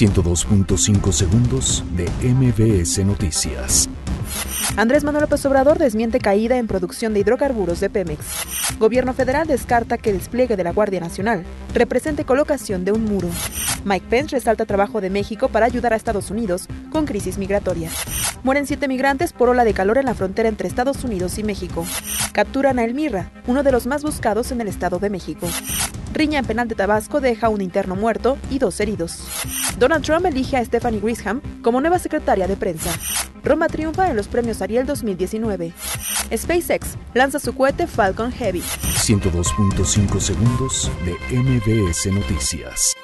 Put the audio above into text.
102.5 segundos de MBS Noticias. Andrés Manuel López Obrador desmiente caída en producción de hidrocarburos de Pemex. Gobierno federal descarta que el despliegue de la Guardia Nacional represente colocación de un muro. Mike Pence resalta trabajo de México para ayudar a Estados Unidos con crisis migratoria. Mueren siete migrantes por ola de calor en la frontera entre Estados Unidos y México. Capturan a Elmirra, uno de los más buscados en el Estado de México. Riña en penal de Tabasco deja un interno muerto y dos heridos. Donald Trump elige a Stephanie Grisham como nueva secretaria de prensa. Roma triunfa en los premios Ariel 2019. SpaceX lanza su cohete Falcon Heavy. 102.5 segundos de MBS Noticias.